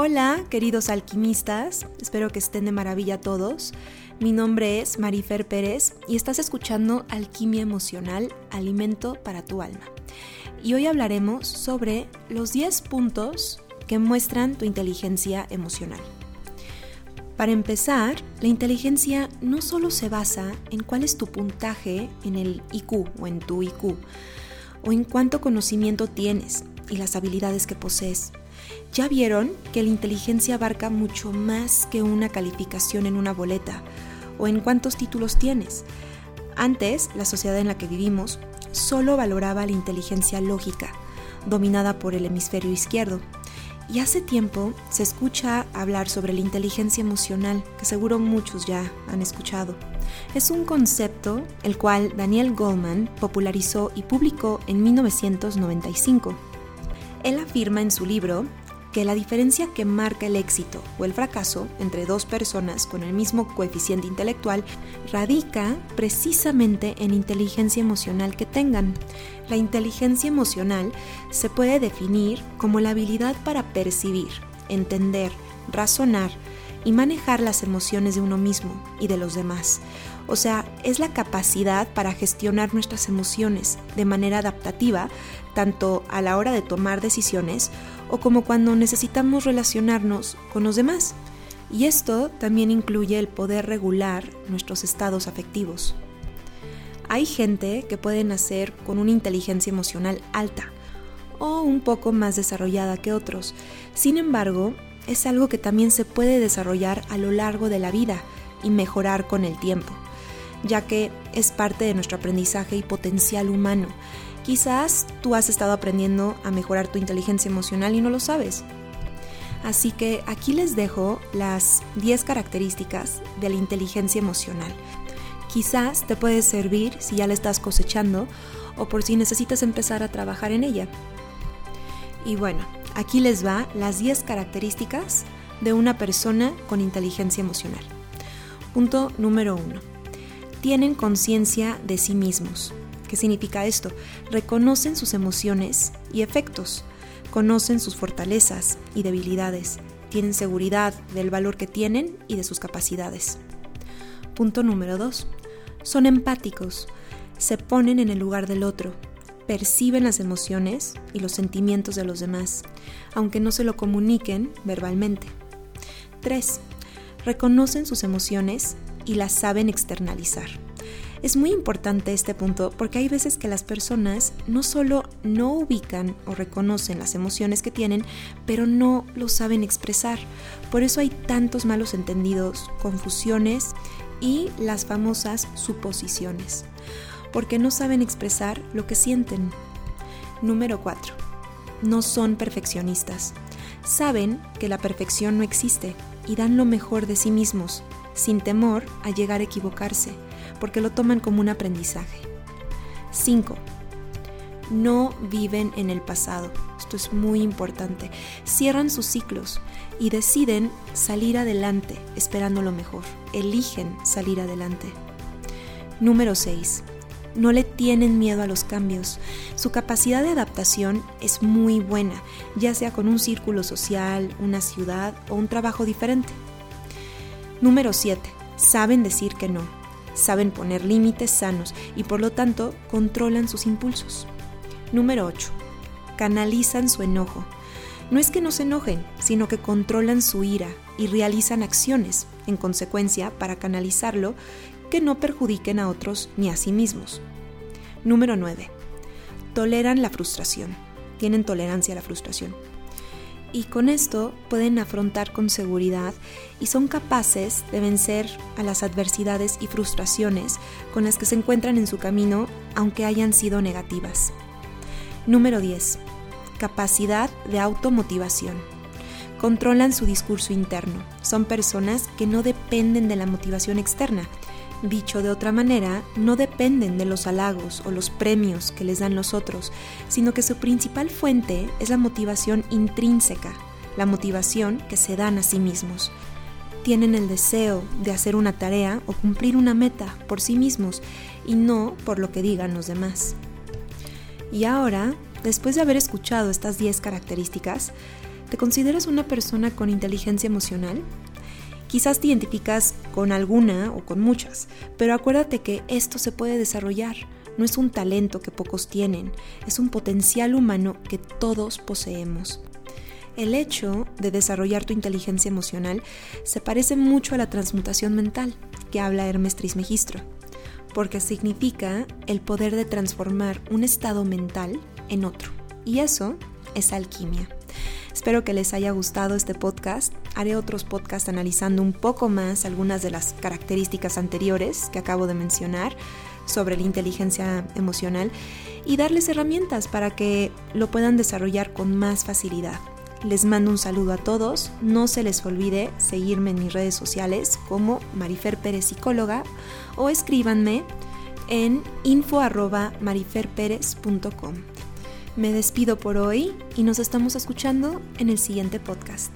Hola, queridos alquimistas, espero que estén de maravilla todos. Mi nombre es Marifer Pérez y estás escuchando Alquimia Emocional, Alimento para tu Alma. Y hoy hablaremos sobre los 10 puntos que muestran tu inteligencia emocional. Para empezar, la inteligencia no solo se basa en cuál es tu puntaje en el IQ o en tu IQ, o en cuánto conocimiento tienes y las habilidades que posees. Ya vieron que la inteligencia abarca mucho más que una calificación en una boleta o en cuántos títulos tienes. Antes, la sociedad en la que vivimos solo valoraba la inteligencia lógica, dominada por el hemisferio izquierdo. Y hace tiempo se escucha hablar sobre la inteligencia emocional, que seguro muchos ya han escuchado. Es un concepto el cual Daniel Goldman popularizó y publicó en 1995. Él afirma en su libro que la diferencia que marca el éxito o el fracaso entre dos personas con el mismo coeficiente intelectual radica precisamente en inteligencia emocional que tengan. La inteligencia emocional se puede definir como la habilidad para percibir, entender, razonar y manejar las emociones de uno mismo y de los demás. O sea, es la capacidad para gestionar nuestras emociones de manera adaptativa, tanto a la hora de tomar decisiones o como cuando necesitamos relacionarnos con los demás. Y esto también incluye el poder regular nuestros estados afectivos. Hay gente que puede nacer con una inteligencia emocional alta o un poco más desarrollada que otros. Sin embargo, es algo que también se puede desarrollar a lo largo de la vida y mejorar con el tiempo, ya que es parte de nuestro aprendizaje y potencial humano Quizás tú has estado aprendiendo a mejorar tu inteligencia emocional y no lo sabes. Así que aquí les dejo las 10 características de la inteligencia emocional. Quizás te puede servir si ya la estás cosechando o por si necesitas empezar a trabajar en ella. Y bueno, aquí les va las 10 características de una persona con inteligencia emocional. Punto número 1. Tienen conciencia de sí mismos. ¿Qué significa esto? Reconocen sus emociones y efectos, conocen sus fortalezas y debilidades, tienen seguridad del valor que tienen y de sus capacidades. Punto número 2. Son empáticos, se ponen en el lugar del otro, perciben las emociones y los sentimientos de los demás, aunque no se lo comuniquen verbalmente. 3. Reconocen sus emociones y las saben externalizar. Es muy importante este punto porque hay veces que las personas no solo no ubican o reconocen las emociones que tienen, pero no lo saben expresar. Por eso hay tantos malos entendidos, confusiones y las famosas suposiciones, porque no saben expresar lo que sienten. Número 4. No son perfeccionistas. Saben que la perfección no existe y dan lo mejor de sí mismos, sin temor a llegar a equivocarse porque lo toman como un aprendizaje. 5. No viven en el pasado. Esto es muy importante. Cierran sus ciclos y deciden salir adelante esperando lo mejor. Eligen salir adelante. Número 6. No le tienen miedo a los cambios. Su capacidad de adaptación es muy buena, ya sea con un círculo social, una ciudad o un trabajo diferente. Número 7. Saben decir que no saben poner límites sanos y por lo tanto controlan sus impulsos. Número 8. Canalizan su enojo. No es que no se enojen, sino que controlan su ira y realizan acciones, en consecuencia, para canalizarlo que no perjudiquen a otros ni a sí mismos. Número 9. Toleran la frustración. Tienen tolerancia a la frustración y con esto pueden afrontar con seguridad y son capaces de vencer a las adversidades y frustraciones con las que se encuentran en su camino aunque hayan sido negativas. Número 10. Capacidad de automotivación. Controlan su discurso interno. Son personas que no dependen de la motivación externa, Dicho de otra manera, no dependen de los halagos o los premios que les dan los otros, sino que su principal fuente es la motivación intrínseca, la motivación que se dan a sí mismos. Tienen el deseo de hacer una tarea o cumplir una meta por sí mismos y no por lo que digan los demás. Y ahora, después de haber escuchado estas 10 características, ¿Te consideras una persona con inteligencia emocional? Quizás te identificas con alguna o con muchas, pero acuérdate que esto se puede desarrollar. No es un talento que pocos tienen, es un potencial humano que todos poseemos. El hecho de desarrollar tu inteligencia emocional se parece mucho a la transmutación mental que habla Hermes Trismegistro, porque significa el poder de transformar un estado mental en otro. Y eso es alquimia. Espero que les haya gustado este podcast. Haré otros podcasts analizando un poco más algunas de las características anteriores que acabo de mencionar sobre la inteligencia emocional y darles herramientas para que lo puedan desarrollar con más facilidad. Les mando un saludo a todos. No se les olvide seguirme en mis redes sociales como Marifer Pérez Psicóloga o escríbanme en info.mariferperez.com. Me despido por hoy y nos estamos escuchando en el siguiente podcast.